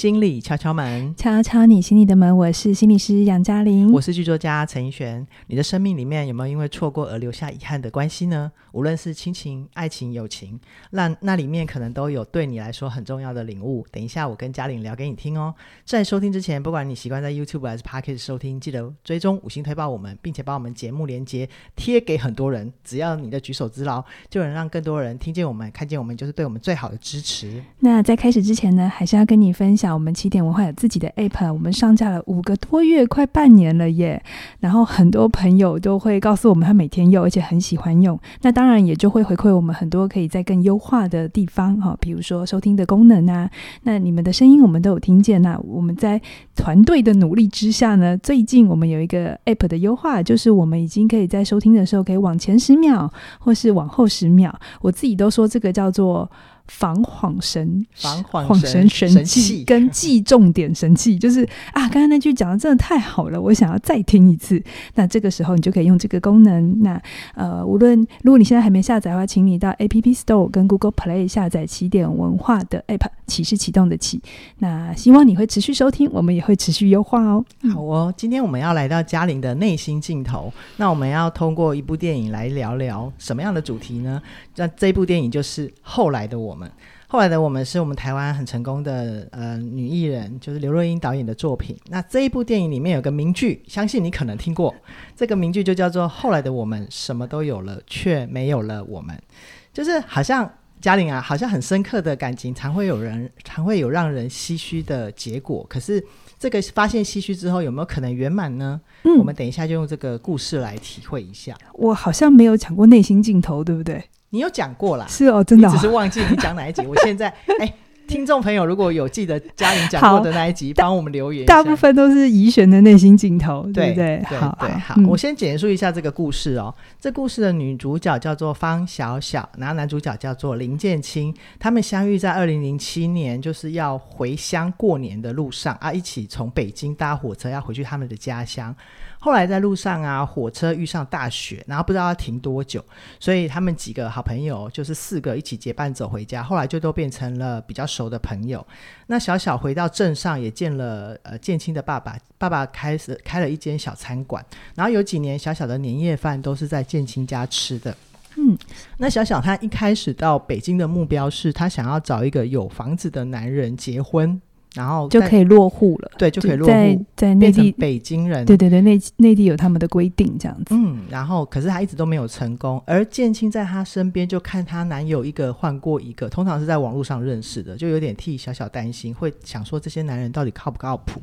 心理敲敲门，敲敲你心里的门。我是心理师杨嘉玲，我是剧作家陈奕璇。你的生命里面有没有因为错过而留下遗憾的关系呢？无论是亲情、爱情、友情，那那里面可能都有对你来说很重要的领悟。等一下我跟嘉玲聊给你听哦。在收听之前，不管你习惯在 YouTube 还是 Podcast 收听，记得追踪五星推爆我们，并且把我们节目连接贴给很多人。只要你的举手之劳，就能让更多人听见我们、看见我们，就是对我们最好的支持。那在开始之前呢，还是要跟你分享，我们起点文化有自己的 App，我们上架了五个多月，快半年了耶。然后很多朋友都会告诉我们，他每天用，而且很喜欢用。那当然也就会回馈我们很多可以在更优化的地方哈，比如说收听的功能啊。那你们的声音我们都有听见。那我们在团队的努力之下呢，最近我们有一个 App 的优化，就是我们已经可以在收听的时候可以往前十秒，或是往后十秒。我自己都说这个叫做。防晃神，防晃神神器跟记重点神器，就是啊，刚刚那句讲的真的太好了，我想要再听一次。那这个时候你就可以用这个功能。那呃，无论如果你现在还没下载的话，请你到 App Store 跟 Google Play 下载起点文化的 App，启是启动的启。那希望你会持续收听，我们也会持续优化哦。好哦，今天我们要来到嘉玲的内心镜头，那我们要通过一部电影来聊聊什么样的主题呢？那这部电影就是《后来的我们》。后来的我们是我们台湾很成功的呃女艺人，就是刘若英导演的作品。那这一部电影里面有个名句，相信你可能听过。这个名句就叫做“后来的我们什么都有了，却没有了我们”。就是好像嘉玲啊，好像很深刻的感情，常会有人常会有让人唏嘘的结果。可是这个发现唏嘘之后，有没有可能圆满呢？嗯，我们等一下就用这个故事来体会一下。我好像没有讲过内心镜头，对不对？你有讲过啦，是哦，真的、哦，只是忘记你讲哪一集。我现在 哎。听众朋友，如果有记得嘉玲讲过的那一集，帮我们留言。大部分都是怡璇的内心镜头，对不对？对好对，好，嗯、我先简述一下这个故事哦。这故事的女主角叫做方小小，然后男主角叫做林建清。他们相遇在二零零七年，就是要回乡过年的路上啊，一起从北京搭火车要回去他们的家乡。后来在路上啊，火车遇上大雪，然后不知道要停多久，所以他们几个好朋友就是四个一起结伴走回家。后来就都变成了比较熟的朋友。那小小回到镇上也见了呃建青的爸爸，爸爸开始开了一间小餐馆，然后有几年小小的年夜饭都是在建青家吃的。嗯，那小小他一开始到北京的目标是他想要找一个有房子的男人结婚。然后就可以落户了，对，就可以落户，在在内地北京人，对对对，内内地有他们的规定这样子。嗯，然后可是他一直都没有成功，而建青在他身边就看他男友一个换过一个，通常是在网络上认识的，就有点替小小担心，会想说这些男人到底靠不靠谱。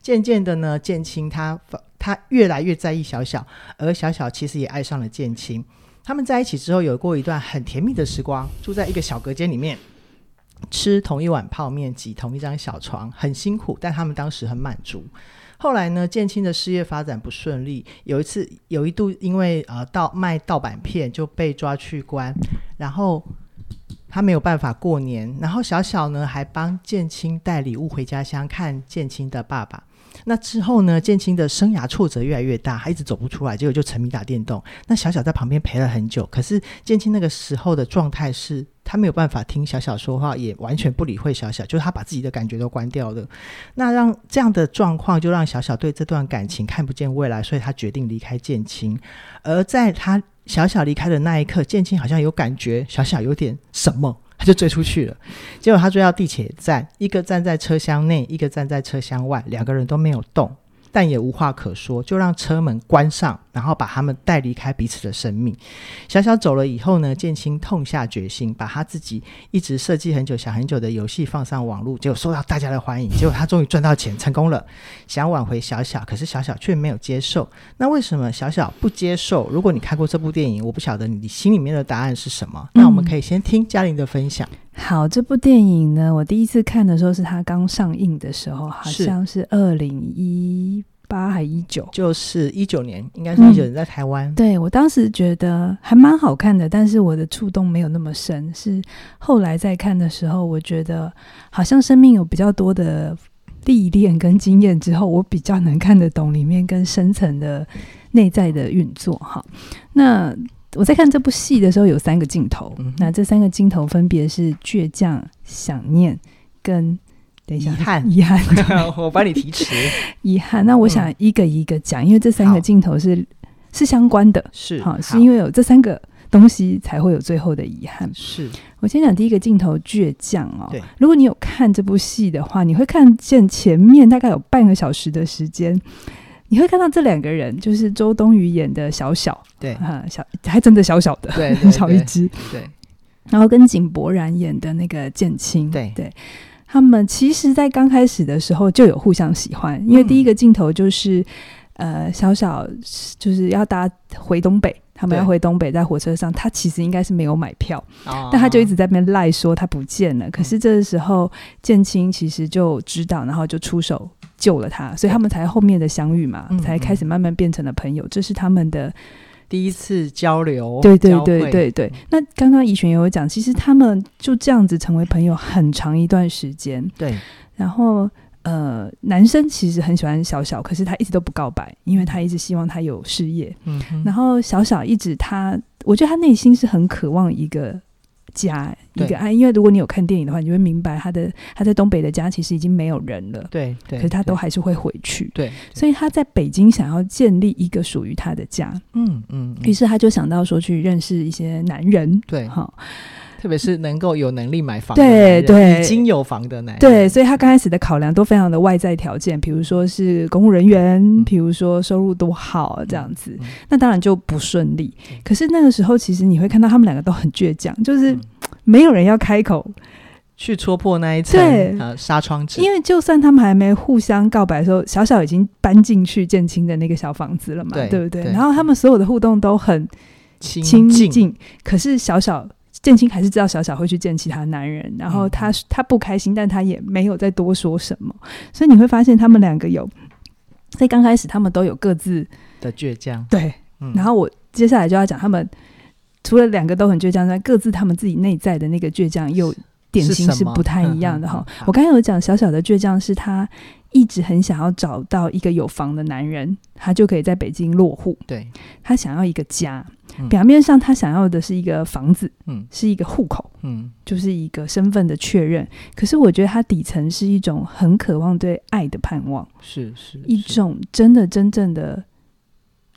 渐渐的呢，建青他他越来越在意小小，而小小其实也爱上了建青。他们在一起之后，有过一段很甜蜜的时光，住在一个小隔间里面。吃同一碗泡面，挤同一张小床，很辛苦，但他们当时很满足。后来呢，建清的事业发展不顺利，有一次有一度因为呃盗卖盗版片就被抓去关，然后他没有办法过年。然后小小呢还帮建清带礼物回家乡看建清的爸爸。那之后呢，建清的生涯挫折越来越大，他一直走不出来，结果就沉迷打电动。那小小在旁边陪了很久，可是建清那个时候的状态是。他没有办法听小小说话，也完全不理会小小，就是他把自己的感觉都关掉了。那让这样的状况，就让小小对这段感情看不见未来，所以他决定离开建青。而在他小小离开的那一刻，建青好像有感觉，小小有点什么，他就追出去了。结果他追到地铁站，一个站在车厢内，一个站在车厢外，两个人都没有动。但也无话可说，就让车门关上，然后把他们带离开彼此的生命。小小走了以后呢，建青痛下决心，把他自己一直设计很久、想很久的游戏放上网络，结果受到大家的欢迎。结果他终于赚到钱，成功了。想挽回小小，可是小小却没有接受。那为什么小小不接受？如果你看过这部电影，我不晓得你心里面的答案是什么。那我们可以先听嘉玲的分享。好，这部电影呢，我第一次看的时候是它刚上映的时候，好像是二零一八还一九，就是一九年，应该是一九年在台湾。嗯、对，我当时觉得还蛮好看的，但是我的触动没有那么深。是后来在看的时候，我觉得好像生命有比较多的历练跟经验之后，我比较能看得懂里面更深层的内在的运作。哈，那。我在看这部戏的时候，有三个镜头。嗯、那这三个镜头分别是倔强、想念跟等一下，遗憾，遗憾，我帮你提词。遗憾，那我想一个一个讲，因为这三个镜头是是相关的，是好，是因为有这三个东西才会有最后的遗憾。是。我先讲第一个镜头，倔强哦。对，如果你有看这部戏的话，你会看见前面大概有半个小时的时间，你会看到这两个人，就是周冬雨演的小小，对。啊，小还真的小小的，对，很小一只，对。然后跟井柏然演的那个剑青，对。对。他们其实，在刚开始的时候就有互相喜欢，因为第一个镜头就是，嗯、呃，小小就是要搭回东北，他们要回东北，在火车上，他其实应该是没有买票，但他就一直在那边赖说他不见了。可是这个时候，建青其实就知道，然后就出手救了他，所以他们才后面的相遇嘛，才开始慢慢变成了朋友。这是他们的。第一次交流，对对对对对。那刚刚怡璇也有讲，其实他们就这样子成为朋友很长一段时间。对。然后呃，男生其实很喜欢小小，可是他一直都不告白，因为他一直希望他有事业。嗯。然后小小一直他，我觉得他内心是很渴望一个。家一个爱，因为如果你有看电影的话，你就会明白他的他在东北的家其实已经没有人了。对对，可是他都还是会回去。对，所以他在北京想要建立一个属于他的家。嗯嗯。于是他就想到说去认识一些男人。对，好，特别是能够有能力买房，对对，已经有房的男人。对，所以他刚开始的考量都非常的外在条件，比如说是公务人员，比如说收入多好这样子，那当然就不顺利。可是那个时候，其实你会看到他们两个都很倔强，就是。没有人要开口去戳破那一层呃纱窗纸，因为就算他们还没互相告白的时候，小小已经搬进去建青的那个小房子了嘛，对，对不对，对？然后他们所有的互动都很亲近，可是小小建青还是知道小小会去见其他男人，然后他、嗯、他不开心，但他也没有再多说什么，所以你会发现他们两个有在刚开始他们都有各自的倔强，对、嗯，然后我接下来就要讲他们。除了两个都很倔强，但各自他们自己内在的那个倔强又典型是不太一样的哈。我刚才有讲小小的倔强是他一直很想要找到一个有房的男人，他就可以在北京落户。对，他想要一个家，表面上他想要的是一个房子，嗯，是一个户口，嗯，就是一个身份的确认。可是我觉得他底层是一种很渴望对爱的盼望，是是，是一种真的真正的。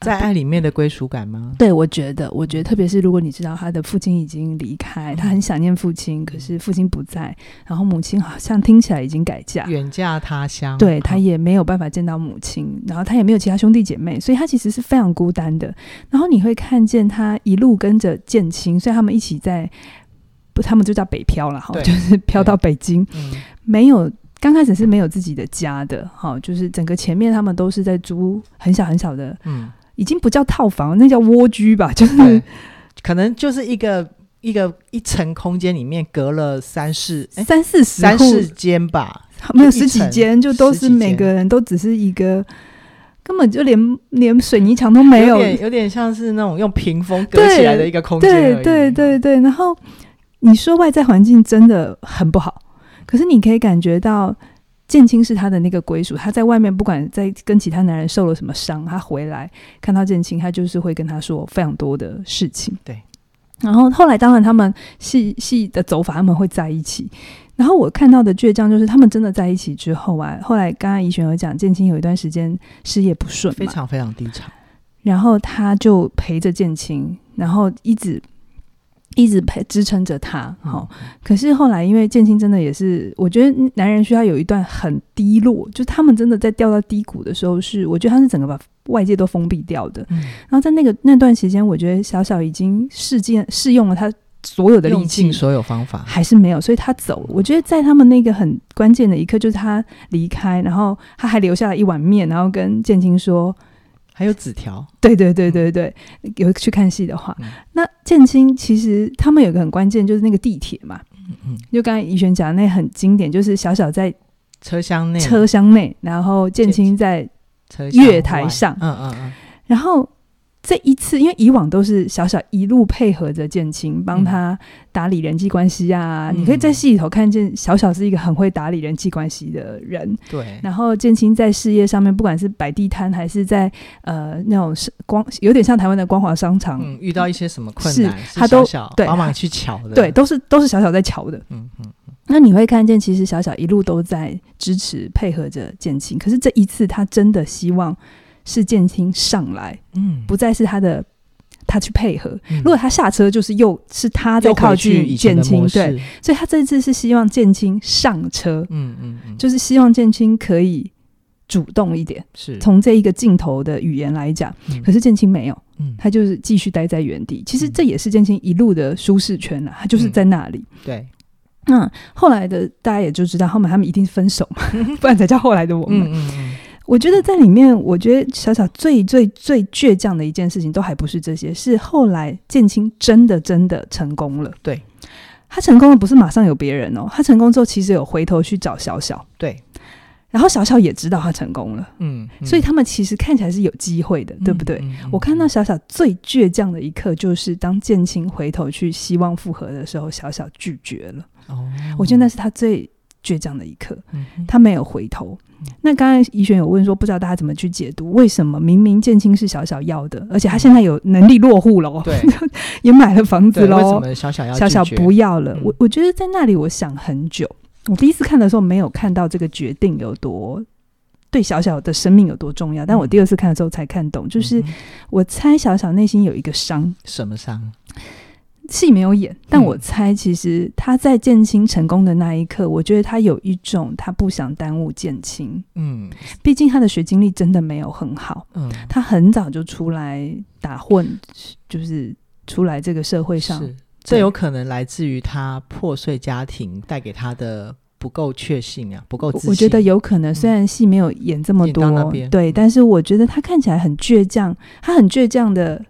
在爱里面的归属感吗？对，我觉得，我觉得，特别是如果你知道他的父亲已经离开，他很想念父亲，可是父亲不在，然后母亲好像听起来已经改嫁，远嫁他乡，对，他也没有办法见到母亲，然后他也没有其他兄弟姐妹，所以他其实是非常孤单的。然后你会看见他一路跟着建清，所以他们一起在，不，他们就叫北漂了哈，就是漂到北京，没有。刚开始是没有自己的家的，哈，就是整个前面他们都是在租很小很小的，嗯，已经不叫套房，那叫蜗居吧，就是可能就是一个一个一层空间里面隔了三四三四十三四间吧，没有十几间，就都是每个人都只是一个，根本就连连水泥墙都没有，有点有点像是那种用屏风隔起来的一个空间，对对对对。然后你说外在环境真的很不好。可是你可以感觉到，建青是他的那个归属。他在外面不管在跟其他男人受了什么伤，他回来看到建青，他就是会跟他说非常多的事情。对。然后后来当然他们戏戏的走法，他们会在一起。然后我看到的倔强就是他们真的在一起之后啊，后来刚刚怡璇有讲，建青有一段时间事业不顺，非常非常低潮。然后他就陪着建青，然后一直。一直陪支撑着他，好、嗯。可是后来，因为建青真的也是，我觉得男人需要有一段很低落，就他们真的在掉到低谷的时候是，是我觉得他是整个把外界都封闭掉的。嗯、然后在那个那段时间，我觉得小小已经试尽试用了他所有的力气，所有方法还是没有，所以他走。我觉得在他们那个很关键的一刻，就是他离开，然后他还留下了一碗面，然后跟建青说。还有纸条，对对对对对，嗯、有去看戏的话，嗯、那建青其实他们有个很关键，就是那个地铁嘛，嗯嗯，就刚才怡璇讲的那很经典，就是小小在车厢内，车厢内，然后建青在月台上，嗯嗯嗯，然后。这一次，因为以往都是小小一路配合着建青，帮他打理人际关系啊。嗯、你可以在戏里头看见小小是一个很会打理人际关系的人。对。然后建青在事业上面，不管是摆地摊，还是在呃那种光，有点像台湾的光华商场，嗯，遇到一些什么困难，是他都对帮忙去瞧的。对，都是都是小小在瞧的。嗯嗯。那你会看见，其实小小一路都在支持配合着建青，可是这一次他真的希望是建青上来，嗯，不再是他的他去配合。嗯、如果他下车，就是又是他在靠近建青，对，所以他这次是希望建青上车，嗯嗯，嗯就是希望建青可以主动一点，是。从这一个镜头的语言来讲，嗯、可是建青没有，嗯，他就是继续待在原地。其实这也是建青一路的舒适圈了，他就是在那里，嗯、对。那后来的大家也就知道，后面他们一定分手嘛，不然才叫后来的我们。我觉得在里面，我觉得小小最最最倔强的一件事情，都还不是这些，是后来建青真的真的成功了。对，他成功了，不是马上有别人哦，他成功之后，其实有回头去找小小。对。然后小小也知道他成功了，嗯，嗯，所以他们其实看起来是有机会的，嗯、对不对？我看到小小最倔强的一刻，就是当建青回头去希望复合的时候，小小拒绝了。哦，我觉得那是他最倔强的一刻，他没有回头。嗯、那刚才怡璇有问说，不知道大家怎么去解读？为什么明明建青是小小要的，而且他现在有能力落户了，哦，对，也买了房子喽？为什么小小要小小不要了？嗯、我我觉得在那里，我想很久。我第一次看的时候没有看到这个决定有多对小小的生命有多重要，但我第二次看的时候才看懂，就是我猜小小内心有一个伤，什么伤？戏没有演，但我猜其实他在建青成功的那一刻，我觉得他有一种他不想耽误建青，嗯，毕竟他的学经历真的没有很好，嗯，他很早就出来打混，就是出来这个社会上。这有可能来自于他破碎家庭带给他的不够确信啊，不够自信。我觉得有可能，虽然戏没有演这么多，嗯、对，但是我觉得他看起来很倔强，他很倔强的，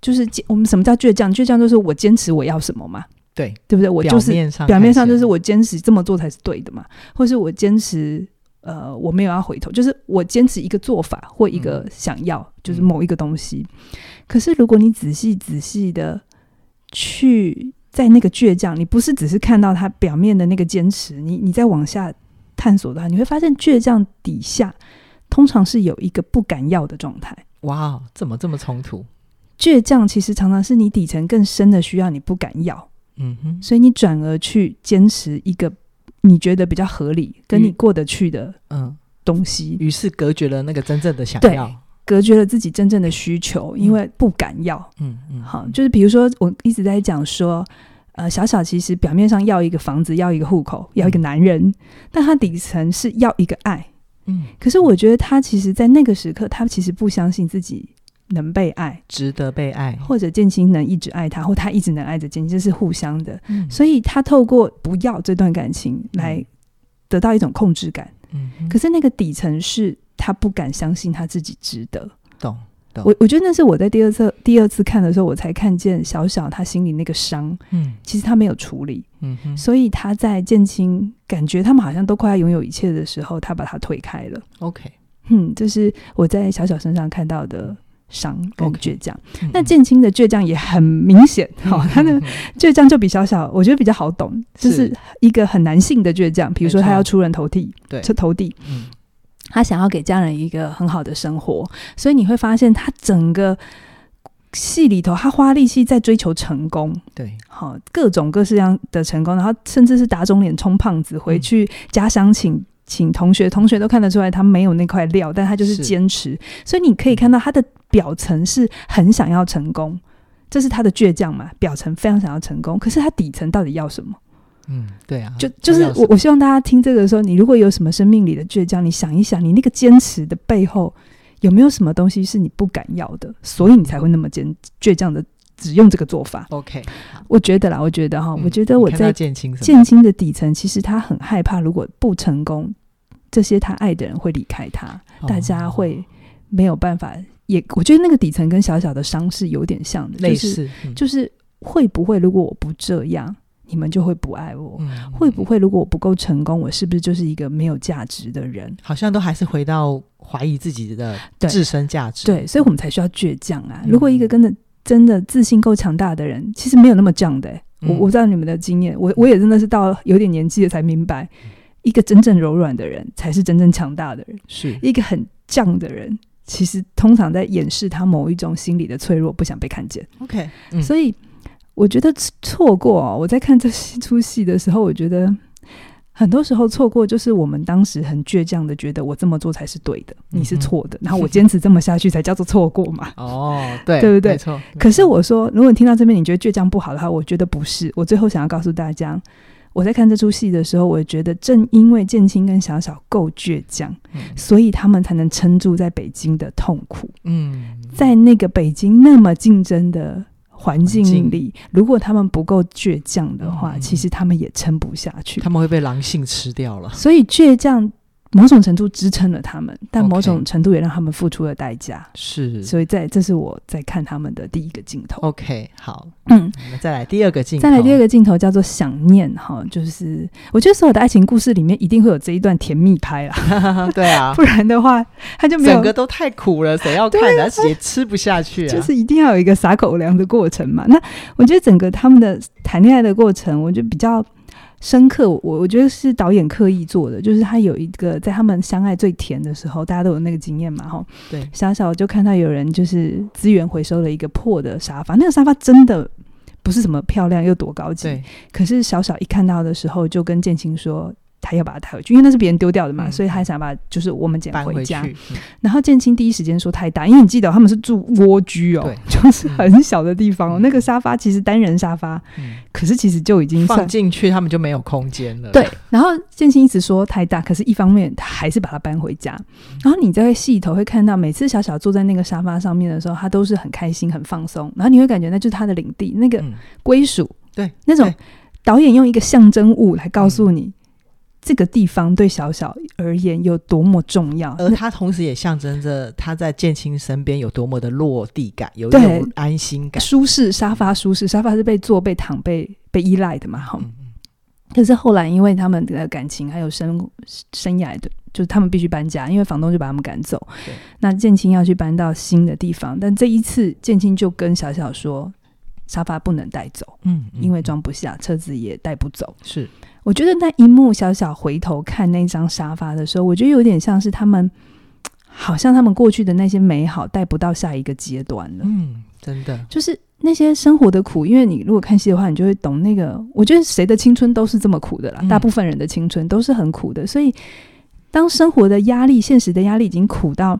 就是我们什么叫倔强？倔强就是我坚持我要什么嘛，对，对不对？我就是表面上表面上就是我坚持这么做才是对的嘛，或是我坚持呃我没有要回头，就是我坚持一个做法或一个想要，嗯、就是某一个东西。可是如果你仔细仔细的。去在那个倔强，你不是只是看到他表面的那个坚持，你你再往下探索的话，你会发现倔强底下通常是有一个不敢要的状态。哇，怎么这么冲突？倔强其实常常是你底层更深的需要，你不敢要。嗯哼，所以你转而去坚持一个你觉得比较合理、跟你过得去的嗯东西，于是隔绝了那个真正的想要。隔绝了自己真正的需求，因为不敢要。嗯嗯，好，就是比如说，我一直在讲说，呃，小小其实表面上要一个房子，要一个户口，要一个男人，嗯、但他底层是要一个爱。嗯，可是我觉得他其实，在那个时刻，他其实不相信自己能被爱，值得被爱，或者建青能一直爱他，或他一直能爱着建青，这是互相的。嗯，所以他透过不要这段感情来得到一种控制感。嗯，可是那个底层是。他不敢相信他自己值得，懂？懂？我我觉得那是我在第二次第二次看的时候，我才看见小小他心里那个伤，嗯，其实他没有处理，嗯哼，所以他在建青感觉他们好像都快要拥有一切的时候，他把他推开了。OK，嗯，这是我在小小身上看到的伤跟倔强。Okay 那建青的倔强也很明显，好、嗯。哦，他的倔强就比小小我觉得比较好懂，是就是一个很男性的倔强，比如说他要出人头地，对，出头地，嗯。他想要给家人一个很好的生活，所以你会发现他整个戏里头，他花力气在追求成功，对，好各种各式样的成功，然后甚至是打肿脸充胖子，回去家乡请请同学，同学都看得出来他没有那块料，但他就是坚持，所以你可以看到他的表层是很想要成功，这是他的倔强嘛，表层非常想要成功，可是他底层到底要什么？嗯，对啊，就就是我，我希望大家听这个的时候，你如果有什么生命里的倔强，你想一想，你那个坚持的背后有没有什么东西是你不敢要的，所以你才会那么坚倔强的只用这个做法。OK，我觉得啦，我觉得哈，嗯、我觉得我在建青的底层，其实他很害怕，如果不成功，这些他爱的人会离开他，哦、大家会没有办法。也我觉得那个底层跟小小的伤是有点像的，类似，就是，嗯、就是会不会如果我不这样。你们就会不爱我，嗯、会不会？如果我不够成功，我是不是就是一个没有价值的人？好像都还是回到怀疑自己的自身价值对。对，所以我们才需要倔强啊！嗯、如果一个真的真的自信够强大的人，其实没有那么犟的、我我知道你们的经验，我我也真的是到有点年纪了才明白，一个真正柔软的人才是真正强大的人。是一个很犟的人，其实通常在掩饰他某一种心理的脆弱，不想被看见。OK，、嗯、所以。我觉得错过哦，我在看这出戏的时候，我觉得很多时候错过就是我们当时很倔强的觉得我这么做才是对的，你是错的，然后我坚持这么下去才叫做错过嘛。哦，对，对不对？没错。可是我说，如果你听到这边你觉得倔强不好的话，我觉得不是。我最后想要告诉大家，我在看这出戏的时候，我觉得正因为建青跟小小够倔强，嗯，所以他们才能撑住在北京的痛苦。嗯，在那个北京那么竞争的。环境里，如果他们不够倔强的话，嗯，其实他们也撑不下去。他们会被狼性吃掉了。所以倔强。某种程度支撑了他们，但某种程度也让他们付出了代价。是，所以在这是我在看他们的第一个镜头。OK，好，嗯，我们再来第二个镜头。再来第二个镜头叫做想念，哈，就是我觉得所有的爱情故事里面一定会有这一段甜蜜拍啦。对啊，不然的话他就没有。整个都太苦了，谁要看？而且也吃不下去啊。就是一定要有一个撒狗粮的过程嘛。那我觉得整个他们的谈恋爱的过程，我觉得比较。深刻，我我觉得是导演刻意做的，就是他有一个在他们相爱最甜的时候，大家都有那个经验嘛，哈。对，小小就看到有人就是资源回收了一个破的沙发，那个沙发真的不是什么漂亮又多高级，对。可是小小一看到的时候，就跟建青说。他要把它带回去，因为那是别人丢掉的嘛，嗯、所以他想把就是我们捡回家。回嗯、然后建青第一时间说太大，因为你记得他们是住蜗居哦，就是很小的地方哦。嗯、那个沙发其实单人沙发，嗯、可是其实就已经放进去，他们就没有空间了。对。然后建青一直说太大，可是一方面他还是把它搬回家。嗯、然后你在戏头会看到，每次小小坐在那个沙发上面的时候，他都是很开心、很放松。然后你会感觉那就是他的领地，那个归属。嗯、对，那种导演用一个象征物来告诉你。嗯这个地方对小小而言有多么重要，而他同时也象征着他在建青身边有多么的落地感，有一种安心感、舒适。沙发舒适，沙发是被坐、被躺、被被依赖的嘛？哈、嗯。可是后来，因为他们的感情还有生生涯的，就是他们必须搬家，因为房东就把他们赶走。那建青要去搬到新的地方，但这一次建青就跟小小说，沙发不能带走，嗯，嗯，因为装不下，车子也带不走，是。我觉得那一幕，小小回头看那张沙发的时候，我觉得有点像是他们，好像他们过去的那些美好带不到下一个阶段了。嗯，真的，就是那些生活的苦，因为你如果看戏的话，你就会懂那个。我觉得谁的青春都是这么苦的啦，嗯、大部分人的青春都是很苦的。所以，当生活的压力、现实的压力已经苦到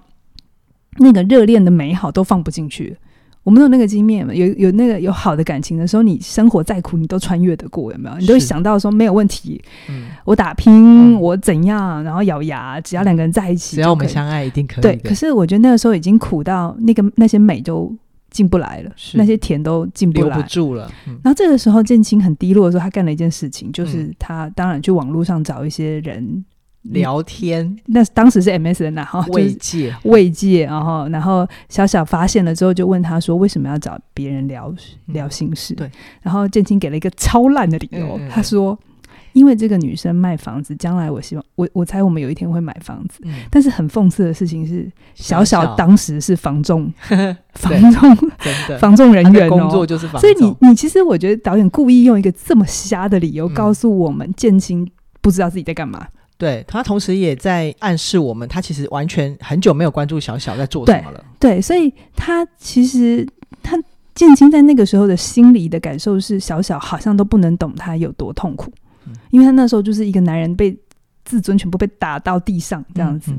那个热恋的美好都放不进去。我们有那个经验嘛，有有那个有好的感情的时候，你生活再苦，你都穿越得过，有没有？你都会想到说没有问题，嗯，我打拼，嗯、我怎样，然后咬牙，只要两个人在一起，只要我们相爱，一定可以。对，可是我觉得那个时候已经苦到那个那些美都进不来了，那些甜都进不来，留不住了。嗯、然后这个时候建青很低落的时候，他干了一件事情，就是他当然去网络上找一些人。聊天，嗯、那当时是 MSN 啊，哈，慰藉。慰藉，然后然后小小发现了之后，就问他说：“为什么要找别人聊聊心事？”嗯、对，然后建青给了一个超烂的理由，嗯、他说：“因为这个女生卖房子，将来我希望我我猜我们有一天会买房子。嗯”但是很讽刺的事情是，小小。当时是房仲，房仲房仲人员、哦、工作就是房仲，所以你你其实我觉得导演故意用一个这么瞎的理由告诉我们，建青不知道自己在干嘛。对，他同时也在暗示我们，他其实完全很久没有关注小小在做什么了。对，对，所以他其实他建青在那个时候的心理的感受是，小小好像都不能懂他有多痛苦，嗯、因为他那时候就是一个男人被自尊全部被打到地上这样子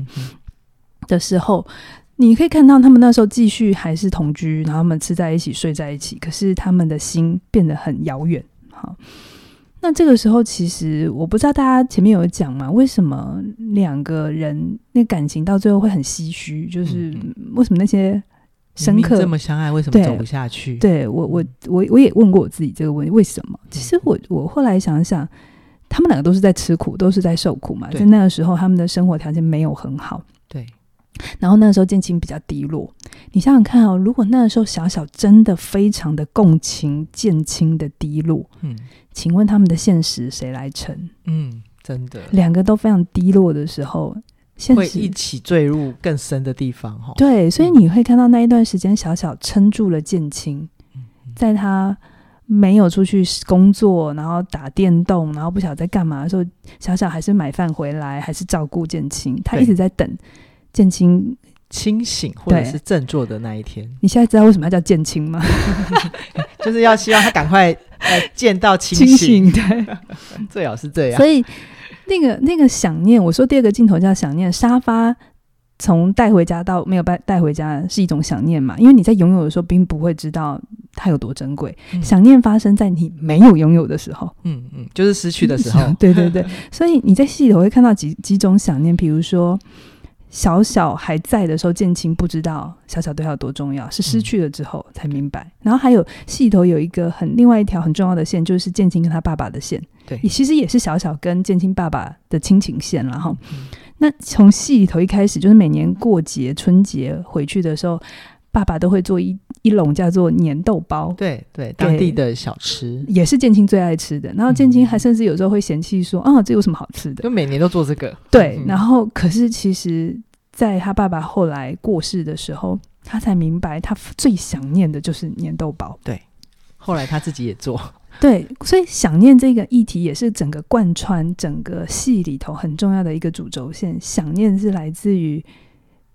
的时候，嗯嗯嗯、你可以看到他们那时候继续还是同居，然后他们吃在一起睡在一起，可是他们的心变得很遥远。好。那这个时候，其实我不知道大家前面有讲嘛，为什么两个人那感情到最后会很唏嘘？就是为什么那些深刻这么相爱，为什么走不下去？对，对我，我，我，我也问过我自己这个问题：为什么？其实我，我后来想想，他们两个都是在吃苦，都是在受苦嘛。在那个时候，他们的生活条件没有很好。对。然后那个时候建青比较低落，你想想看哦，如果那个时候小小真的非常的共情建青的低落，嗯，请问他们的现实谁来撑？嗯，真的，两个都非常低落的时候，现实会一起坠入更深的地方哈。对，所以你会看到那一段时间，小小撑住了建青，嗯，在他没有出去工作，然后打电动，然后不晓得在干嘛的时候，小小还是买饭回来，还是照顾建青，他一直在等。建青清醒或者是振作的那一天，你现在知道为什么要叫建青吗？就是要希望他赶快呃 见到清醒，清醒对，最好是这样。所以那个那个想念，我说第二个镜头叫想念沙发。从带回家到没有带带回家是一种想念嘛？因为你在拥有的时候，并不会知道它有多珍贵。嗯、想念发生在你没有拥有的时候，嗯嗯，就是失去的时候。对 对对，所以你在戏里头会看到几几种想念，比如说小小还在的时候，建青不知道小小对他有多重要，是失去了之后才明白。嗯、然后还有戏里头有一个很另外一条很重要的线，就是建青跟他爸爸的线。对，其实也是小小跟建青爸爸的亲情线，然后。嗯那从戏里头一开始，就是每年过节春节回去的时候，爸爸都会做一一笼叫做粘豆包，对对，当地的小吃，也是建青最爱吃的。然后建青还甚至有时候会嫌弃说：“啊、这有什么好吃的？”就每年都做这个。对，然后可是其实，在他爸爸后来过世的时候，他才明白，他最想念的就是粘豆包。对，后来他自己也做。对，所以想念这个议题也是整个贯穿整个戏里头很重要的一个主轴线。想念是来自于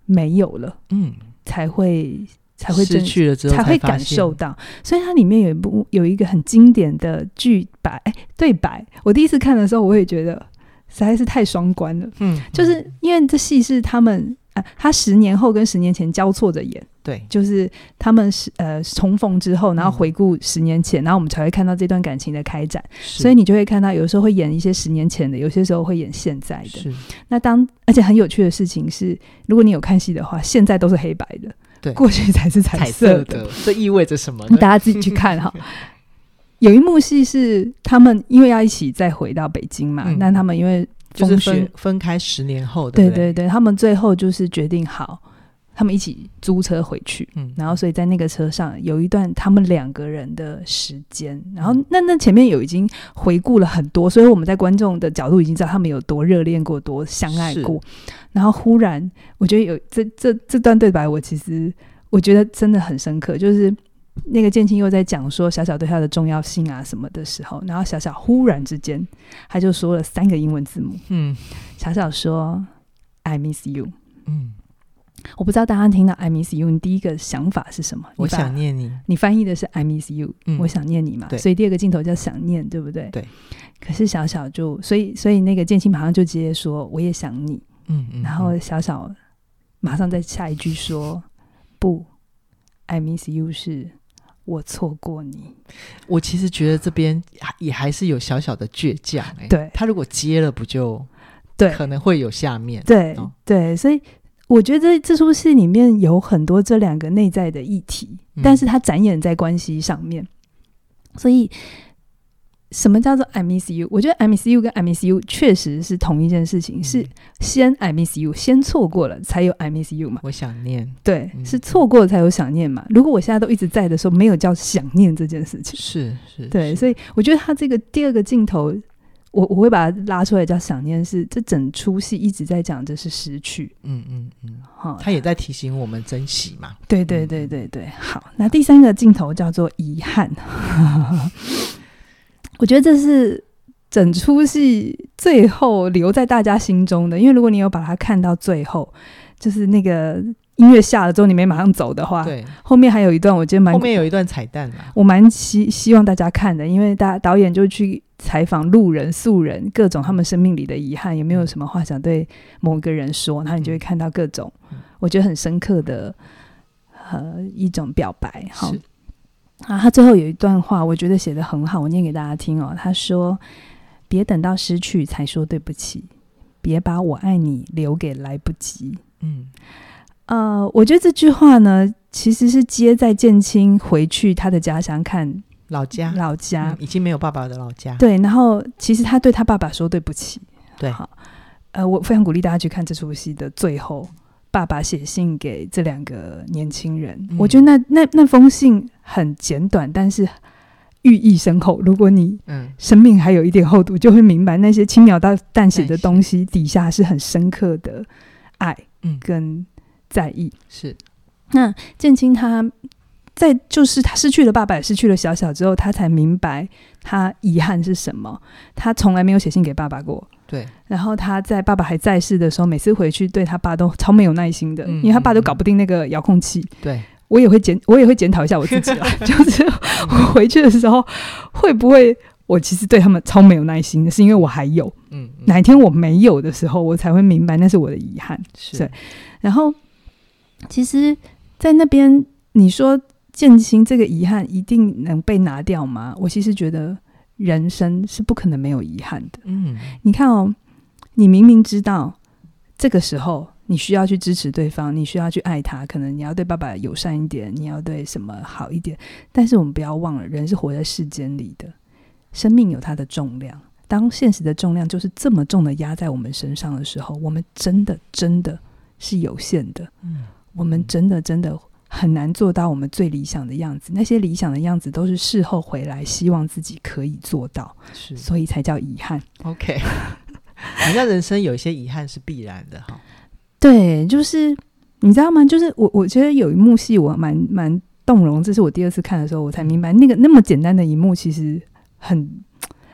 没有了，嗯，才会才会失去了之后才，才会感受到。所以它里面有一部有一个很经典的剧白对白，我第一次看的时候，我也觉得实在是太双关了。嗯，就是因为这戏是他们。他十年后跟十年前交错着演，对，就是他们是呃重逢之后，然后回顾十年前，嗯，然后我们才会看到这段感情的开展。所以你就会看到，有时候会演一些十年前的，有些时候会演现在的。是。那当而且很有趣的事情是，如果你有看戏的话，现在都是黑白的，对，过去才是彩色的。这意味着什么呢？大家自己去看哈。有一幕戏是他们因为要一起再回到北京嘛，那，嗯，他们因为。就是分分开十年后的，对对对，他们最后就是决定好，他们一起租车回去，嗯，然后所以在那个车上有一段他们两个人的时间，然后那那前面有已经回顾了很多，所以我们在观众的角度已经知道他们有多热恋过，多相爱过，然后忽然我觉得有这这这段对白，我其实我觉得真的很深刻，就是。那个建青又在讲说小小对他的重要性啊什么的时候，然后小小忽然之间他就说了三个英文字母，嗯，小小说 I miss you，嗯，我不知道大家听到 I miss you，你第一个想法是什么？我想念你，你翻译的是 I miss you，嗯，我想念你嘛，所以第二个镜头叫想念，对不对？对。可是小小就所以所以那个建青马上就直接说我也想你，嗯嗯，然后小小马上在下一句说不，I miss you 是。我错过你，我其实觉得这边也还是有小小的倔强哎。对，他如果接了，不就对，可能会有下面。对、哦、对，所以我觉得这出戏里面有很多这两个内在的议题，嗯、但是它展演在关系上面，所以。什么叫做 I miss you？我觉得 I miss you 跟 I miss you 确实是同一件事情，嗯、是先 I miss you，先错过了才有 I miss you 嘛。我想念，对，嗯、是错过才有想念嘛。如果我现在都一直在的时候，没有叫想念这件事情，是是，对，所以我觉得他这个第二个镜头，我我会把它拉出来叫想念是，是这整出戏一直在讲这是失去，嗯嗯嗯，好，他也在提醒我们珍惜嘛。对对对对对，好，那第三个镜头叫做遗憾。我觉得这是整出戏最后留在大家心中的，因为如果你有把它看到最后，就是那个音乐下了之后，你没马上走的话，对，后面还有一段，我觉得蛮后面有一段彩蛋啊，我蛮希希望大家看的，因为大导演就去采访路人、素人，各种他们生命里的遗憾，有没有什么话想对某个人说？然后你就会看到各种，我觉得很深刻的呃一种表白，好。啊，他最后有一段话，我觉得写的很好，我念给大家听哦。他说：“别等到失去才说对不起，别把我爱你留给来不及。”嗯，呃，我觉得这句话呢，其实是接在建青回去他的家乡看老家，老家、嗯、已经没有爸爸的老家。对，然后其实他对他爸爸说对不起。对，好，呃，我非常鼓励大家去看这出戏的最后。爸爸写信给这两个年轻人，嗯、我觉得那那那封信很简短，但是寓意深厚。如果你嗯生命还有一点厚度，就会明白那些轻描淡写的东西底下是很深刻的爱，嗯跟在意。嗯、是那建青他在就是他失去了爸爸，也失去了小小之后，他才明白他遗憾是什么。他从来没有写信给爸爸过。对，然后他在爸爸还在世的时候，每次回去对他爸都超没有耐心的，嗯、因为他爸都搞不定那个遥控器。对，我也会检，我也会检讨一下我自己啦，就是我回去的时候会不会，我其实对他们超没有耐心的，是因为我还有，嗯，嗯哪一天我没有的时候，我才会明白那是我的遗憾。是对，然后其实，在那边你说建青这个遗憾一定能被拿掉吗？我其实觉得人生是不可能没有遗憾的。嗯，你看哦，你明明知道这个时候。你需要去支持对方，你需要去爱他，可能你要对爸爸友善一点，你要对什么好一点。但是我们不要忘了，人是活在世间里的，生命有它的重量。当现实的重量就是这么重的压在我们身上的时候，我们真的真的是有限的。嗯，我们真的真的很难做到我们最理想的样子。那些理想的样子都是事后回来，希望自己可以做到，是，所以才叫遗憾。OK，好像人生有一些遗憾是必然的哈。对，就是你知道吗？就是我，我觉得有一幕戏我蛮蛮动容。这是我第二次看的时候，我才明白那个那么简单的一幕其实很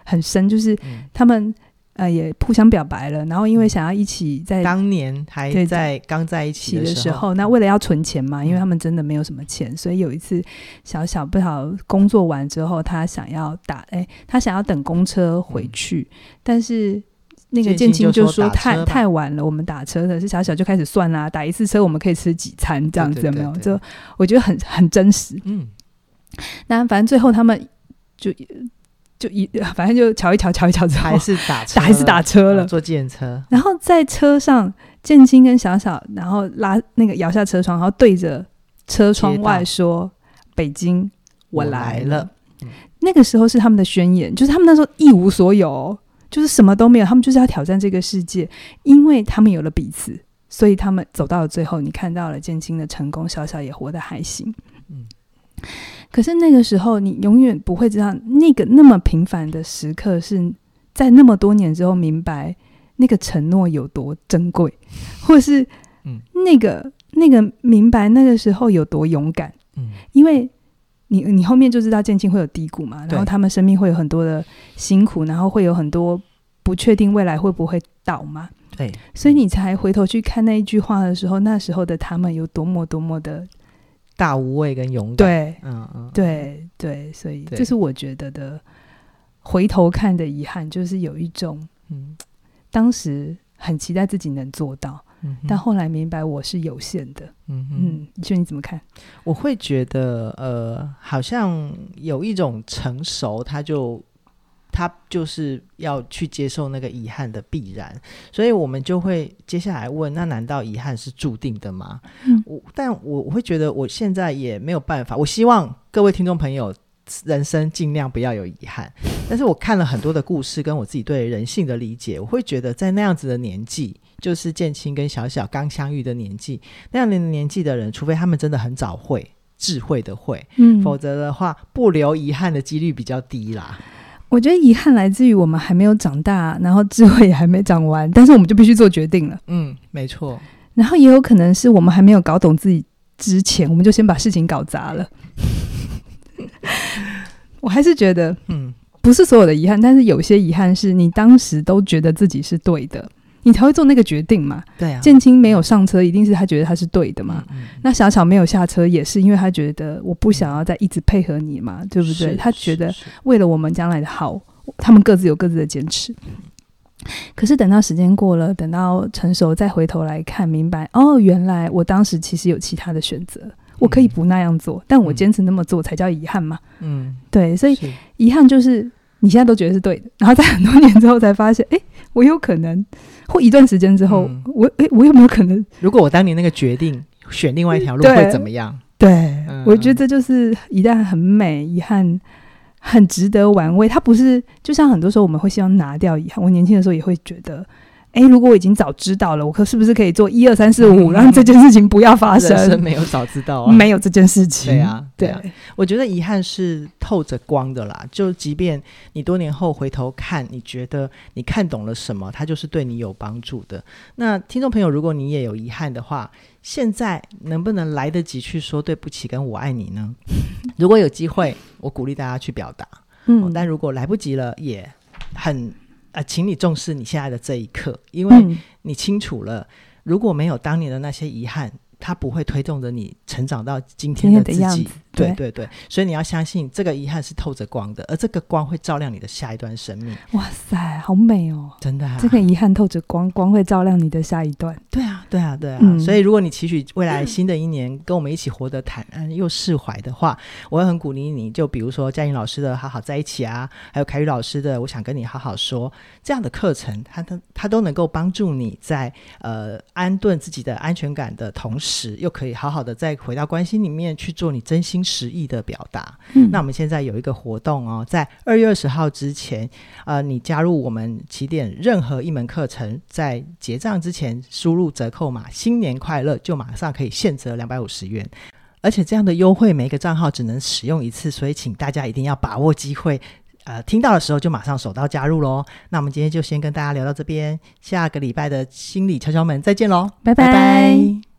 很深。就是他们、嗯、呃也互相表白了，然后因为想要一起在当年还在刚在一起的时候，那为了要存钱嘛，因为他们真的没有什么钱，嗯、所以有一次小小不好工作完之后，他想要打哎，他想要等公车回去，嗯、但是。那个建青就说太太晚了，我们打车的是小小就开始算啦、啊，打一次车我们可以吃几餐这样子有没有？就我觉得很很真实。嗯，那反正最后他们就就一反正就瞧一瞧瞧一瞧之后，还是打车还是打车了，坐计程车。然后在车上，建青跟小小然后拉那个摇下车窗，然后对着车窗外说：“北京，我来了。来了嗯”那个时候是他们的宣言，就是他们那时候一无所有。就是什么都没有，他们就是要挑战这个世界，因为他们有了彼此，所以他们走到了最后。你看到了建青的成功，小小也活得还行。嗯，可是那个时候，你永远不会知道，那个那么平凡的时刻，是在那么多年之后明白那个承诺有多珍贵，或是嗯，那个那个明白那个时候有多勇敢。嗯，因为。你你后面就知道建青会有低谷嘛，然后他们生命会有很多的辛苦，然后会有很多不确定未来会不会倒嘛。对，所以你才回头去看那一句话的时候，那时候的他们有多么多么的大无畏跟勇敢。对，嗯嗯，对对，所以这是我觉得的回头看的遗憾，就是有一种嗯，当时很期待自己能做到。嗯但后来明白我是有限的，嗯哼嗯，你觉得你怎么看？我会觉得，呃，好像有一种成熟，他就他就是要去接受那个遗憾的必然，所以我们就会接下来问：那难道遗憾是注定的吗？嗯，我但我我会觉得，我现在也没有办法。我希望各位听众朋友，人生尽量不要有遗憾。但是我看了很多的故事，跟我自己对人性的理解，我会觉得在那样子的年纪。就是建青跟小小刚相遇的年纪，那样的年纪的人，除非他们真的很早会智慧的会，嗯，否则的话，不留遗憾的几率比较低啦。我觉得遗憾来自于我们还没有长大，然后智慧也还没长完，但是我们就必须做决定了。嗯，没错。然后也有可能是我们还没有搞懂自己之前，我们就先把事情搞砸了。我还是觉得，嗯，不是所有的遗憾，但是有些遗憾是你当时都觉得自己是对的。你才会做那个决定嘛？对啊，建青没有上车，一定是他觉得他是对的嘛。嗯嗯、那小小没有下车，也是因为他觉得我不想要再一直配合你嘛，嗯、对不对？他觉得为了我们将来的好，他们各自有各自的坚持。可是等到时间过了，等到成熟，再回头来看，明白哦，原来我当时其实有其他的选择，我可以不那样做，嗯、但我坚持那么做才叫遗憾嘛。嗯，对，所以遗憾就是你现在都觉得是对的，然后在很多年之后才发现，哎。我有可能，或一段时间之后，嗯、我诶，我有没有可能？如果我当年那个决定选另外一条路，会怎么样？对，嗯、我觉得这就是一旦很美、遗憾、很值得玩味。它不是就像很多时候我们会希望拿掉遗憾。我年轻的时候也会觉得。哎，如果我已经早知道了，我可是不是可以做一二三四五，让这件事情不要发生？人生没有早知道啊，没有这件事情。对啊，对啊。我觉得遗憾是透着光的啦。就即便你多年后回头看，你觉得你看懂了什么，它就是对你有帮助的。那听众朋友，如果你也有遗憾的话，现在能不能来得及去说对不起跟我爱你呢？如果有机会，我鼓励大家去表达。嗯，但如果来不及了，也很。啊，请你重视你现在的这一刻，因为你清楚了，如果没有当年的那些遗憾，它不会推动着你成长到今天的自己。对对对对，所以你要相信，这个遗憾是透着光的，而这个光会照亮你的下一段生命。哇塞，好美哦！真的、啊，这个遗憾透着光，光会照亮你的下一段。对啊，对啊，对啊。嗯、所以，如果你期许未来新的一年跟我们一起活得坦然又释怀的话，我会很鼓励你。就比如说佳颖老师的《好好在一起》啊，还有凯宇老师的《我想跟你好好说》这样的课程，它都它都能够帮助你在呃安顿自己的安全感的同时，又可以好好的再回到关系里面去做你真心实意的表达。嗯，那我们现在有一个活动哦，在二月二十号之前，呃，你加入我们起点任何一门课程，在结账之前输入折扣码“新年快乐”，就马上可以现折两百五十元。而且这样的优惠，每一个账号只能使用一次，所以请大家一定要把握机会。呃，听到的时候就马上手到加入喽。那我们今天就先跟大家聊到这边，下个礼拜的心理敲敲门再见喽，拜拜。拜拜。